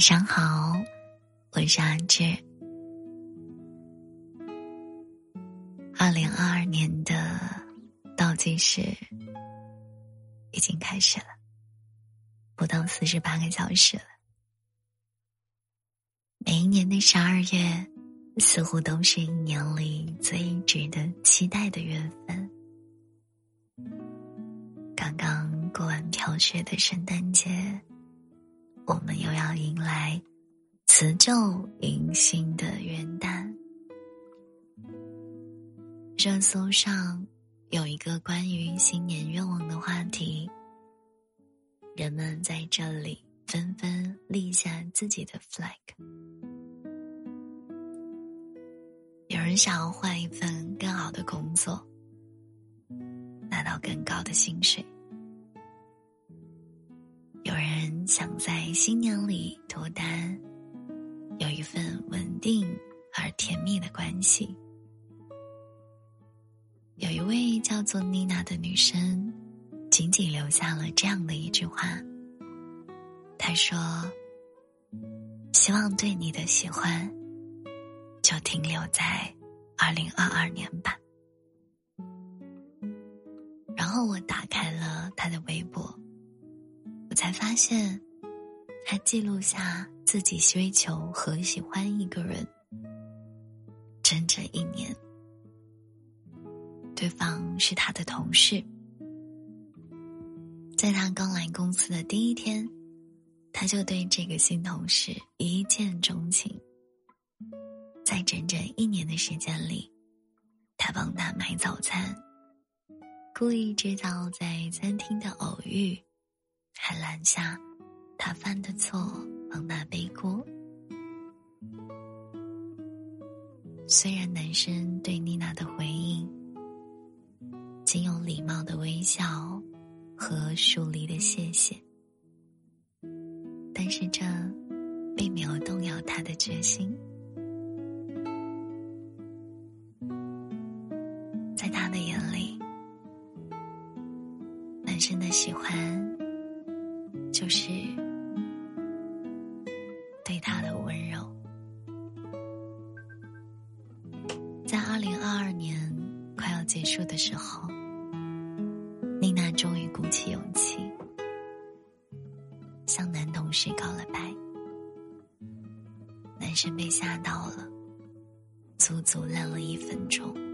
晚上好，我是阿志。二零二二年的倒计时已经开始了，不到四十八个小时了。每一年的十二月，似乎都是一年里最值得期待的月份。刚刚过完飘雪的圣诞节。我们又要迎来辞旧迎新的元旦。热搜上有一个关于新年愿望的话题，人们在这里纷纷立下自己的 flag。有人想要换一份更好的工作，拿到更高的薪水。想在新年里脱单，有一份稳定而甜蜜的关系。有一位叫做妮娜的女生，仅仅留下了这样的一句话。她说：“希望对你的喜欢，就停留在二零二二年吧。”然后我打开了她的微博。才发现，他记录下自己追求和喜欢一个人整整一年。对方是他的同事，在他刚来公司的第一天，他就对这个新同事一见钟情。在整整一年的时间里，他帮他买早餐，故意制造在餐厅的偶遇。还拦下他犯的错，帮他背锅。虽然男生对妮娜的回应仅有礼貌的微笑和疏离的谢谢，但是这并没有动摇他的决心。就是对他的温柔。在二零二二年快要结束的时候，丽娜终于鼓起勇气向男同事告了白。男生被吓到了，足足愣了一分钟。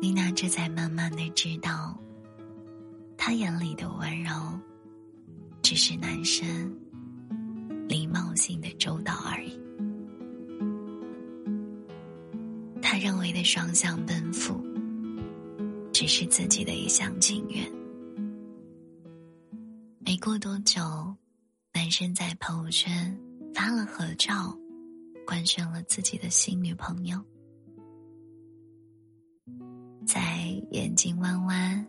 妮娜这才慢慢的知道，他眼里的温柔，只是男生礼貌性的周到而已。他认为的双向奔赴，只是自己的一厢情愿。没过多久，男生在朋友圈发了合照，官宣了自己的新女朋友。在眼睛弯弯、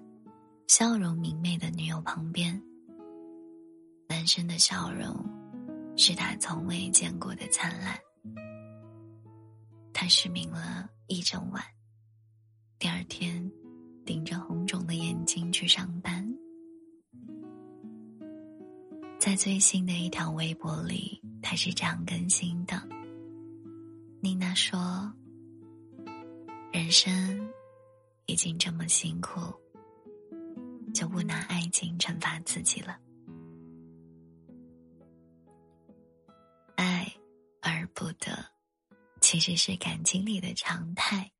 笑容明媚的女友旁边，男生的笑容是他从未见过的灿烂。他失明了一整晚，第二天顶着红肿的眼睛去上班。在最新的一条微博里，他是这样更新的：“妮娜说，人生。”已经这么辛苦，就不拿爱情惩罚自己了。爱而不得，其实是感情里的常态。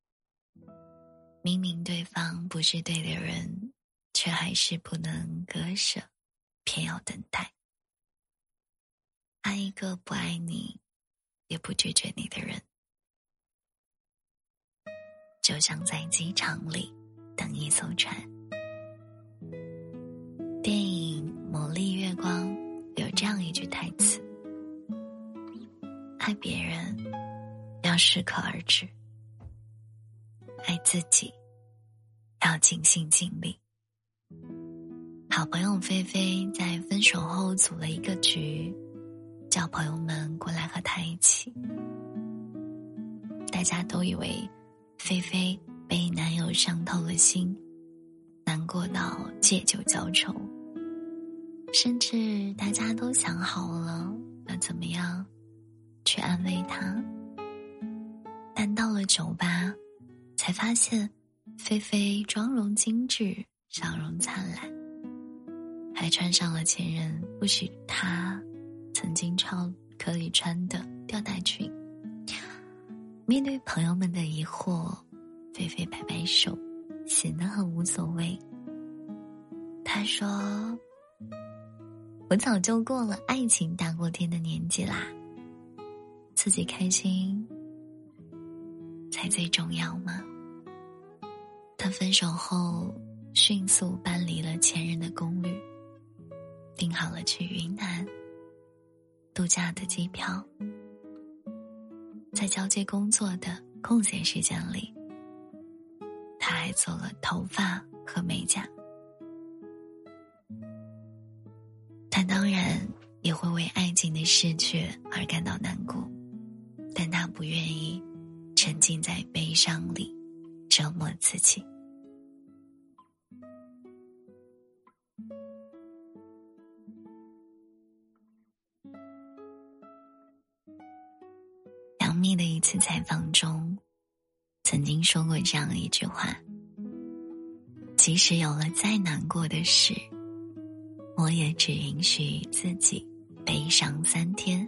明明对方不是对的人，却还是不能割舍，偏要等待。爱一个不爱你，也不拒绝你的人。就像在机场里等一艘船。电影《魔力月光》有这样一句台词：“爱别人要适可而止，爱自己要尽心尽力。”好朋友菲菲在分手后组了一个局，叫朋友们过来和他一起。大家都以为。菲菲被男友伤透了心，难过到借酒浇愁，甚至大家都想好了要怎么样去安慰他，但到了酒吧，才发现菲菲妆容精致，笑容灿烂，还穿上了前人不许她曾经超可以穿的吊带裙。面对朋友们的疑惑，菲菲摆摆手。显得很无所谓。他说：“我早就过了爱情大过天的年纪啦，自己开心才最重要嘛？”他分手后，迅速搬离了前任的公寓，订好了去云南度假的机票，在交接工作的空闲时间里。他还做了头发和美甲，他当然也会为爱情的逝去而感到难过，但他不愿意沉浸在悲伤里折磨自己。的一次采访中。曾经说过这样一句话：“即使有了再难过的事，我也只允许自己悲伤三天。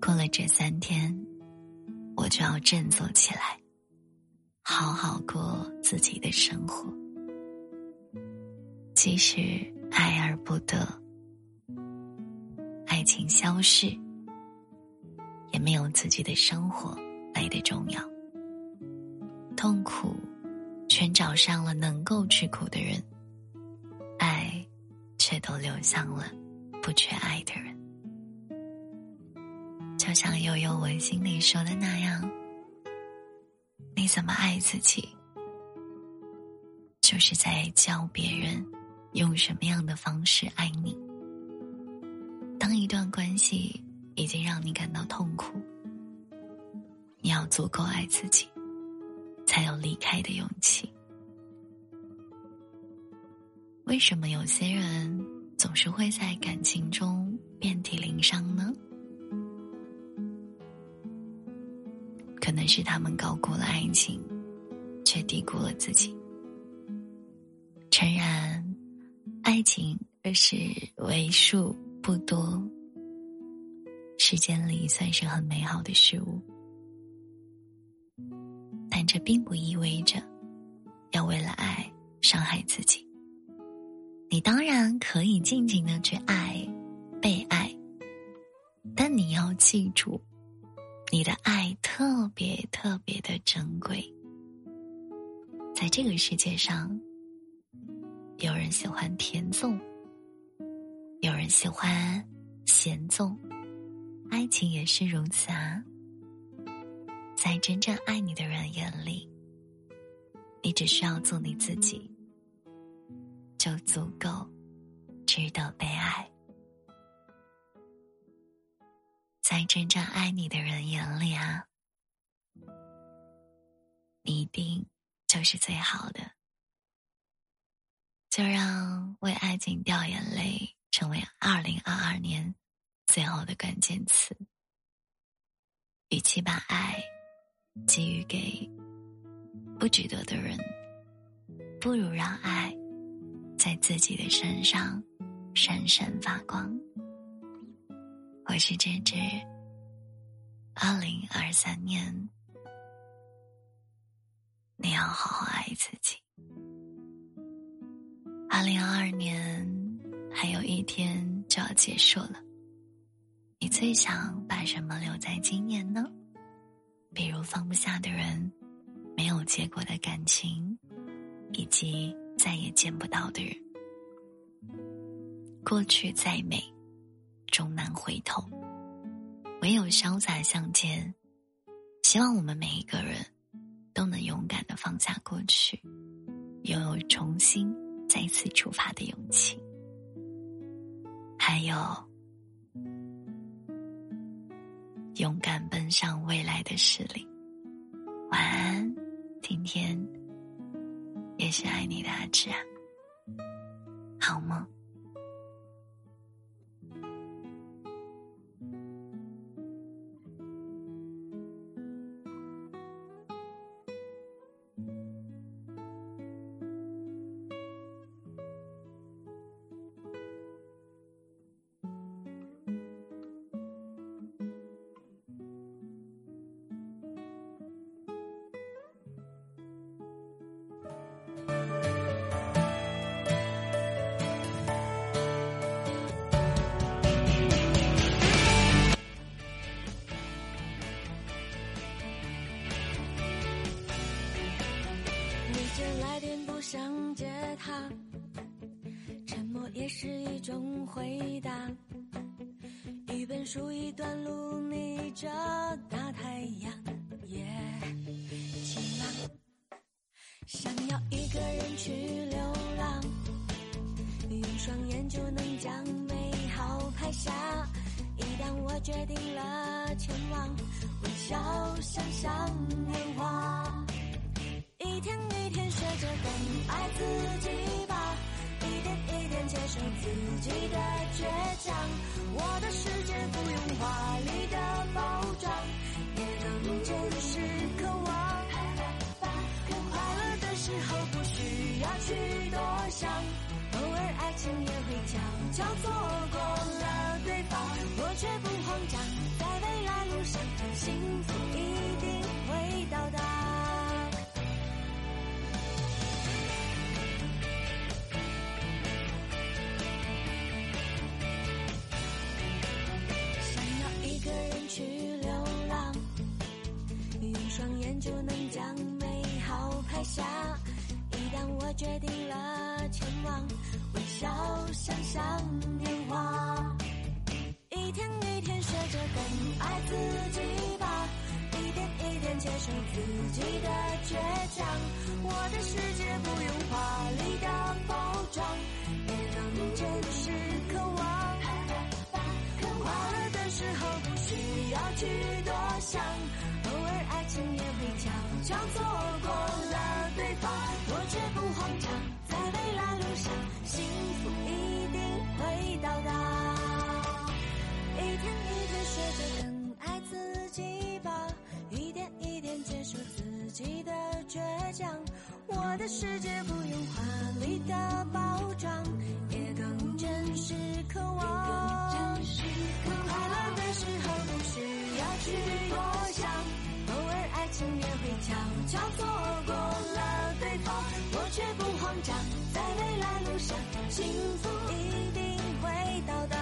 过了这三天，我就要振作起来，好好过自己的生活。即使爱而不得，爱情消逝，也没有自己的生活来的重要。”痛苦，全找上了能够吃苦的人；爱，却都流向了不缺爱的人。就像悠悠我心里说的那样，你怎么爱自己，就是在教别人用什么样的方式爱你。当一段关系已经让你感到痛苦，你要足够爱自己。才有离开的勇气。为什么有些人总是会在感情中遍体鳞伤呢？可能是他们高估了爱情，却低估了自己。诚然，爱情是为数不多世间里算是很美好的事物。但这并不意味着要为了爱伤害自己。你当然可以尽情的去爱、被爱，但你要记住，你的爱特别特别的珍贵。在这个世界上，有人喜欢甜粽，有人喜欢咸粽，爱情也是如此啊。在真正爱你的人眼里，你只需要做你自己，就足够值得被爱。在真正爱你的人眼里啊，你一定就是最好的。就让为爱情掉眼泪成为二零二二年最后的关键词。与其把爱。给予给不值得的人，不如让爱在自己的身上闪闪发光。我是芝芝，二零二三年，你要好好爱自己。二零二二年还有一天就要结束了，你最想把什么留在今年呢？比如放不下的人，没有结果的感情，以及再也见不到的人。过去再美，终难回头，唯有潇洒向前。希望我们每一个人都能勇敢的放下过去，拥有重新再次出发的勇气。还有。勇敢奔向未来的势力。晚安，今天也是爱你的阿志啊，好梦。也是一种回答。一本书，一段路，逆着大太阳，也晴朗。想要一个人去流浪，用双眼就能将美好拍下。一旦我决定了前往，微笑想象年华。一天一天学着更爱自己。接受自己的倔强，我的世界不用华丽的包装，也能真实渴望。快乐的时候不需要去多想，偶尔爱情也会悄悄错过了对方，我却不慌张，想象年华。一天一天学着更爱自己吧，一点一点接受自己的倔强。我的世界不用华丽的包装，也能真实渴望。快乐的时候不需要去多想。偶尔爱情也会悄悄错过了世界不用华丽的包装，也更真实渴望。快乐的时候不需要去多想，偶尔爱情也会悄悄错过了对方。我却不慌张，在未来路上，幸福一定会到达。